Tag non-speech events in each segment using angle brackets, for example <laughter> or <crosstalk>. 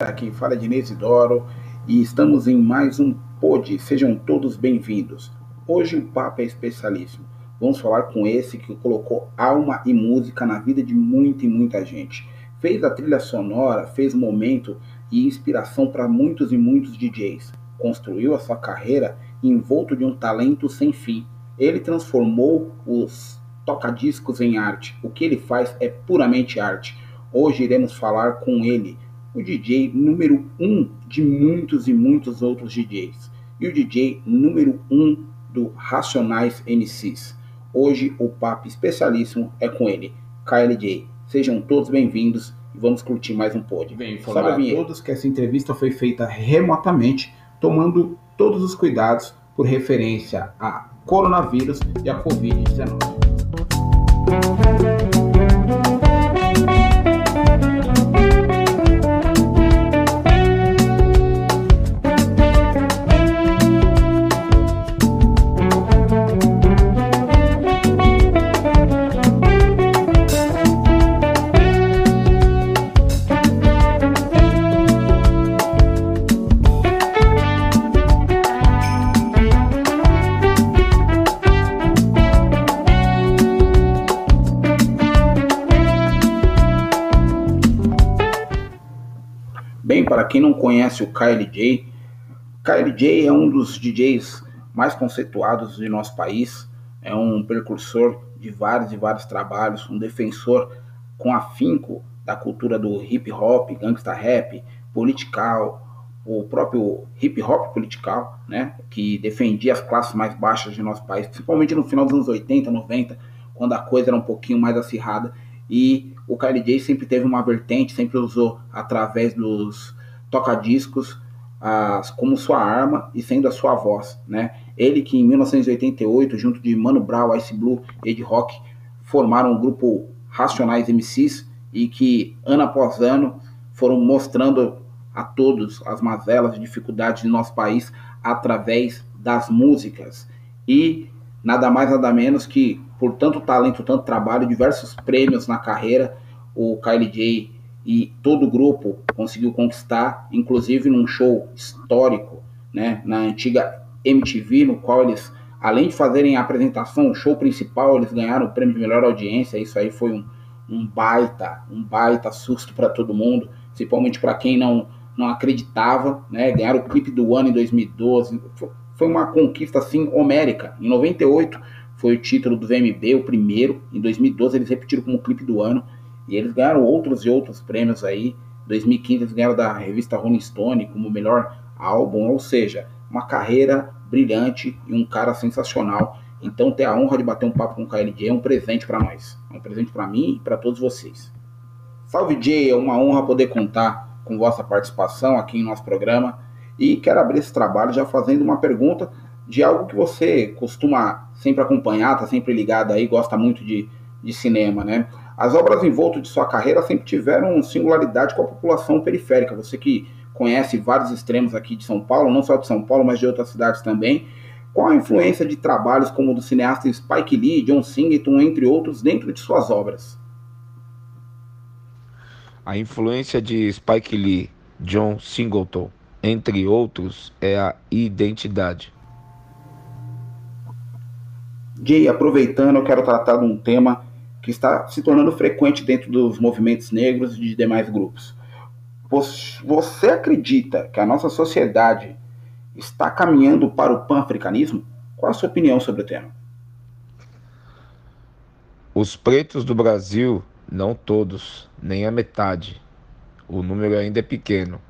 Aqui fala de Isidoro e estamos em mais um pod. Sejam todos bem-vindos. Hoje o papo é especialíssimo. Vamos falar com esse que colocou alma e música na vida de muita e muita gente. Fez a trilha sonora, fez momento e inspiração para muitos e muitos DJs. Construiu a sua carreira envolto de um talento sem fim. Ele transformou os toca-discos em arte. O que ele faz é puramente arte. Hoje iremos falar com ele o DJ número um de muitos e muitos outros DJs e o DJ número um do Racionais MCs. Hoje o papo especialíssimo é com ele, KLJ. Sejam todos bem-vindos e vamos curtir mais um pod. Bem, informar a todos que essa entrevista foi feita remotamente, tomando todos os cuidados por referência a coronavírus e a Covid-19. Quem não conhece o KLJ, KLJ é um dos DJs mais conceituados de nosso país, é um precursor de vários e vários trabalhos, um defensor com afinco da cultura do hip hop, gangsta rap, political, o próprio hip hop political, né, que defendia as classes mais baixas de nosso país, principalmente no final dos anos 80, 90, quando a coisa era um pouquinho mais acirrada, e o KLJ sempre teve uma vertente, sempre usou através dos toca-discos como sua arma e sendo a sua voz, né? Ele que em 1988, junto de Mano Brown, Ice Blue e Ed Rock, formaram o grupo Racionais MCs e que ano após ano foram mostrando a todos as mazelas e dificuldades de nosso país através das músicas. E nada mais nada menos que por tanto talento, tanto trabalho, diversos prêmios na carreira, o KLJ e todo o grupo conseguiu conquistar, inclusive num show histórico, né, na antiga MTV, no qual eles, além de fazerem a apresentação, o show principal, eles ganharam o prêmio de melhor audiência. Isso aí foi um, um baita, um baita susto para todo mundo, principalmente para quem não, não acreditava, né? Ganharam o clipe do ano em 2012. Foi uma conquista assim homérica. Em 98 foi o título do VMB, o primeiro. Em 2012 eles repetiram como clipe do ano. E eles ganharam outros e outros prêmios aí. 2015 eles ganharam da revista Rolling Stone como melhor álbum, ou seja, uma carreira brilhante e um cara sensacional. Então ter a honra de bater um papo com o KLJ é um presente para nós. É um presente para mim e para todos vocês. Salve Jay, é uma honra poder contar com vossa participação aqui em nosso programa. E quero abrir esse trabalho já fazendo uma pergunta de algo que você costuma sempre acompanhar, tá sempre ligado aí, gosta muito de, de cinema, né? As obras em volta de sua carreira sempre tiveram singularidade com a população periférica. Você que conhece vários extremos aqui de São Paulo, não só de São Paulo, mas de outras cidades também. Qual a influência de trabalhos como o do cineasta Spike Lee, John Singleton, entre outros, dentro de suas obras? A influência de Spike Lee, John Singleton, entre outros, é a identidade. Jay, aproveitando, eu quero tratar de um tema que está se tornando frequente dentro dos movimentos negros e de demais grupos. Você acredita que a nossa sociedade está caminhando para o pan-africanismo? Qual a sua opinião sobre o tema? Os pretos do Brasil, não todos, nem a metade, o número ainda é pequeno,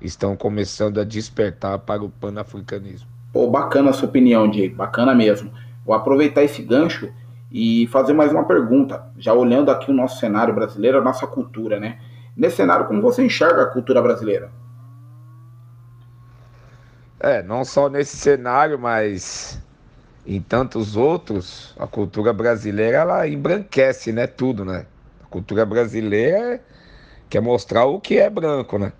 estão começando a despertar para o pan-africanismo. Pô, bacana a sua opinião, Diego, bacana mesmo. Vou aproveitar esse gancho e fazer mais uma pergunta, já olhando aqui o nosso cenário brasileiro, a nossa cultura, né? Nesse cenário, como você enxerga a cultura brasileira? É, não só nesse cenário, mas em tantos outros, a cultura brasileira ela embranquece, né? Tudo, né? A cultura brasileira quer mostrar o que é branco, né?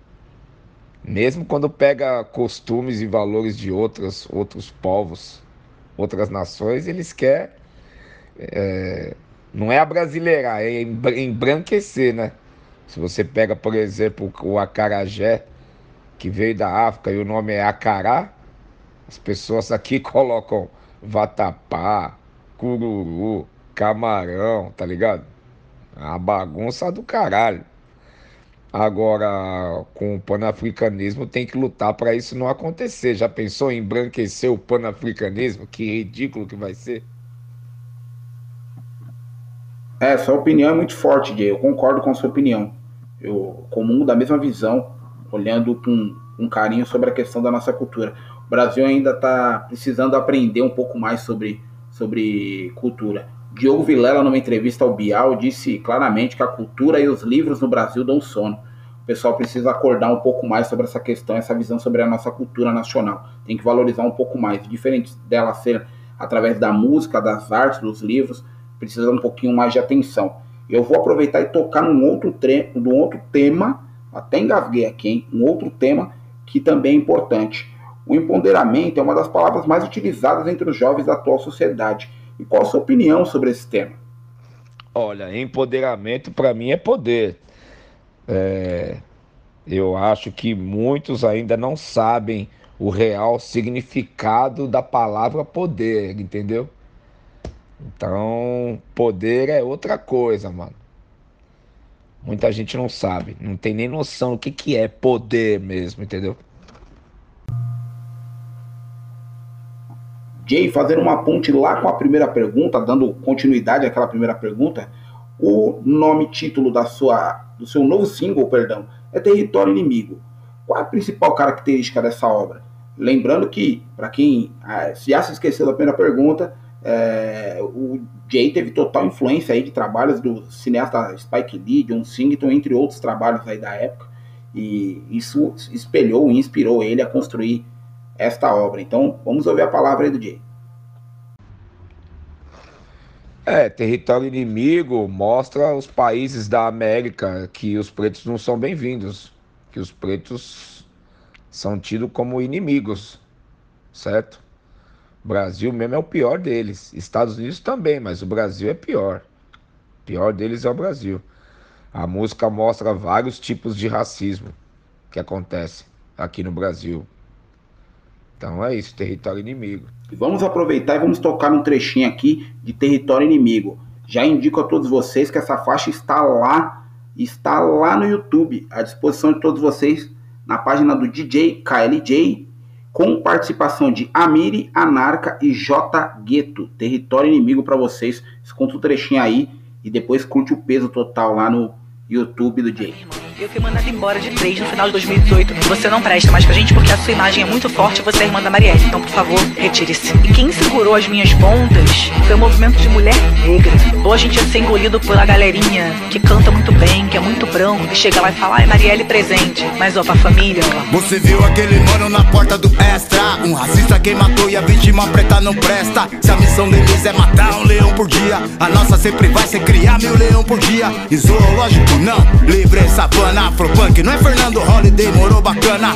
Mesmo quando pega costumes e valores de outros, outros povos, outras nações, eles querem é, não é a brasileirar, é embranquecer, né? Se você pega, por exemplo, o acarajé, que veio da África e o nome é acará, as pessoas aqui <laughs> colocam vatapá, cururu, camarão, tá ligado? É a bagunça do caralho. Agora, com o panafricanismo, tem que lutar para isso não acontecer. Já pensou em embranquecer o panafricanismo? Que ridículo que vai ser. É, sua opinião é muito forte, Jay. Eu concordo com a sua opinião. Eu comungo da mesma visão, olhando com um carinho sobre a questão da nossa cultura. O Brasil ainda está precisando aprender um pouco mais sobre, sobre cultura. Diogo Vilela, numa entrevista ao Bial, disse claramente que a cultura e os livros no Brasil dão sono. O pessoal precisa acordar um pouco mais sobre essa questão, essa visão sobre a nossa cultura nacional. Tem que valorizar um pouco mais. Diferente dela ser através da música, das artes, dos livros, precisa um pouquinho mais de atenção. Eu vou aproveitar e tocar num outro, tre num outro tema, até engasguei aqui, hein? um outro tema que também é importante. O empoderamento é uma das palavras mais utilizadas entre os jovens da atual sociedade. E qual a sua opinião sobre esse tema? Olha, empoderamento para mim é poder. É, eu acho que muitos ainda não sabem o real significado da palavra poder, entendeu? Então, poder é outra coisa, mano. Muita gente não sabe, não tem nem noção do que, que é poder mesmo, entendeu? Jay, fazer uma ponte lá com a primeira pergunta, dando continuidade àquela primeira pergunta, o nome título da sua, do seu novo single, perdão, é Território Inimigo. Qual é a principal característica dessa obra? Lembrando que, para quem ah, já se esqueceu da primeira pergunta, é, o Jay teve total influência aí de trabalhos do cineasta Spike Lee, John Singleton, entre outros trabalhos aí da época, e isso espelhou e inspirou ele a construir esta obra. Então, vamos ouvir a palavra aí do Jay. É, território inimigo mostra os países da América que os pretos não são bem-vindos, que os pretos são tidos como inimigos, certo? Brasil mesmo é o pior deles. Estados Unidos também, mas o Brasil é pior. O pior deles é o Brasil. A música mostra vários tipos de racismo que acontece aqui no Brasil. Então é isso, território inimigo. Vamos aproveitar e vamos tocar um trechinho aqui de território inimigo. Já indico a todos vocês que essa faixa está lá, está lá no YouTube, à disposição de todos vocês, na página do DJ KLJ com participação de Amiri, Anarca e J Gueto. Território inimigo para vocês. Escuta o trechinho aí e depois curte o peso total lá no YouTube do Jay. Eu fui mandada embora de três no final de 2018. Você não presta mais pra gente porque a sua imagem é muito forte você é irmã da Marielle. Então, por favor, retire-se. E quem segurou as minhas pontas foi o movimento de mulher negra. Ou a gente ia ser engolido pela galerinha que canta muito bem, que é muito branco, que chega lá e fala, ai, Marielle presente. Mas ó, pra família. Você viu aquele mano na porta do extra? Um racista que matou e a vítima preta não presta. Se a missão deles é matar um leão por dia, a nossa sempre vai ser criar mil leão por dia. E zoológico não, livre Afro Afropunk, não é Fernando Holiday, morou bacana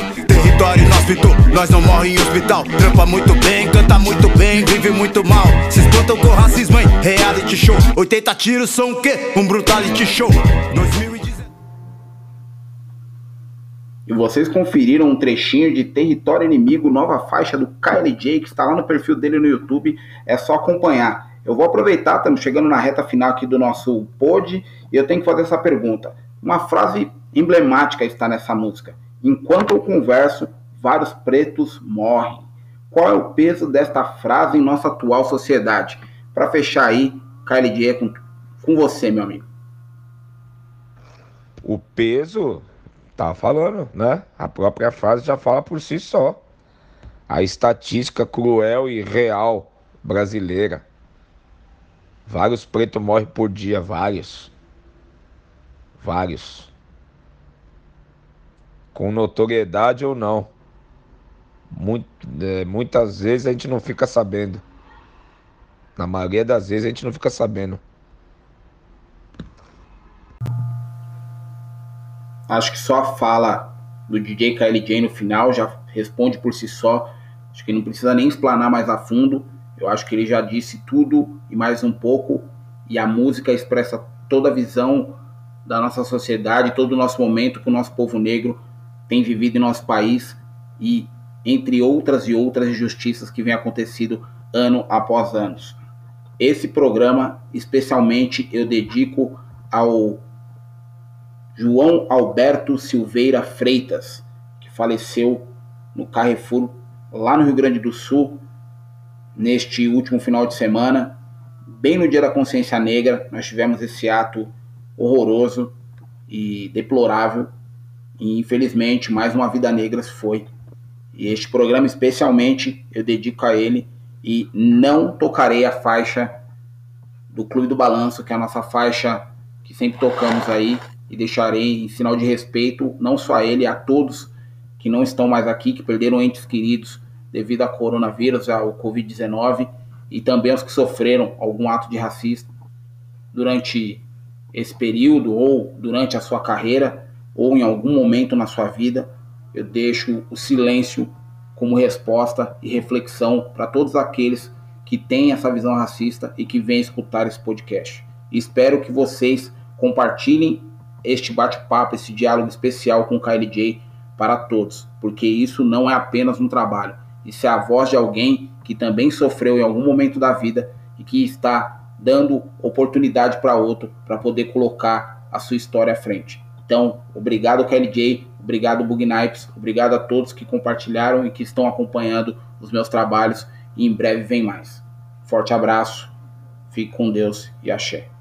Território inóspito, nós não morre em hospital Trampa muito bem, canta muito bem, vive muito mal Se espantam com racismo, hein? Reality show 80 tiros são o quê? Um brutality show 2019 e vocês conferiram um trechinho de Território Inimigo, nova faixa do KLJ, que está lá no perfil dele no YouTube. É só acompanhar. Eu vou aproveitar, estamos chegando na reta final aqui do nosso pod, e eu tenho que fazer essa pergunta. Uma frase emblemática está nessa música. Enquanto eu converso, vários pretos morrem. Qual é o peso desta frase em nossa atual sociedade? Para fechar aí, KLJ é com, com você, meu amigo. O peso, tá falando, né? A própria frase já fala por si só. A estatística cruel e real brasileira. Vários pretos morrem por dia, vários. Vários. Com notoriedade ou não. Muito, é, muitas vezes a gente não fica sabendo. Na maioria das vezes a gente não fica sabendo. Acho que só a fala do DJ KLJ no final já responde por si só. Acho que não precisa nem explanar mais a fundo. Eu acho que ele já disse tudo e mais um pouco. E a música expressa toda a visão da nossa sociedade, todo o nosso momento que o nosso povo negro tem vivido em nosso país e entre outras e outras injustiças que vem acontecido ano após ano. Esse programa, especialmente, eu dedico ao João Alberto Silveira Freitas, que faleceu no Carrefour, lá no Rio Grande do Sul, neste último final de semana, bem no Dia da Consciência Negra, nós tivemos esse ato horroroso e deplorável. E infelizmente, mais uma vida negra se foi. E este programa, especialmente, eu dedico a ele e não tocarei a faixa do Clube do Balanço, que é a nossa faixa que sempre tocamos aí, e deixarei em sinal de respeito não só a ele, a todos que não estão mais aqui, que perderam entes queridos devido ao coronavírus, ao Covid-19, e também aos que sofreram algum ato de racismo durante esse período, ou durante a sua carreira, ou em algum momento na sua vida. Eu deixo o silêncio como resposta e reflexão para todos aqueles que têm essa visão racista e que vêm escutar esse podcast. Espero que vocês compartilhem este bate-papo, esse diálogo especial com o KLJ para todos, porque isso não é apenas um trabalho, isso é a voz de alguém que também sofreu em algum momento da vida e que está dando oportunidade para outro para poder colocar a sua história à frente. Então, obrigado KLJ, obrigado Bugnipes, obrigado a todos que compartilharam e que estão acompanhando os meus trabalhos e em breve vem mais. Forte abraço, fique com Deus e axé.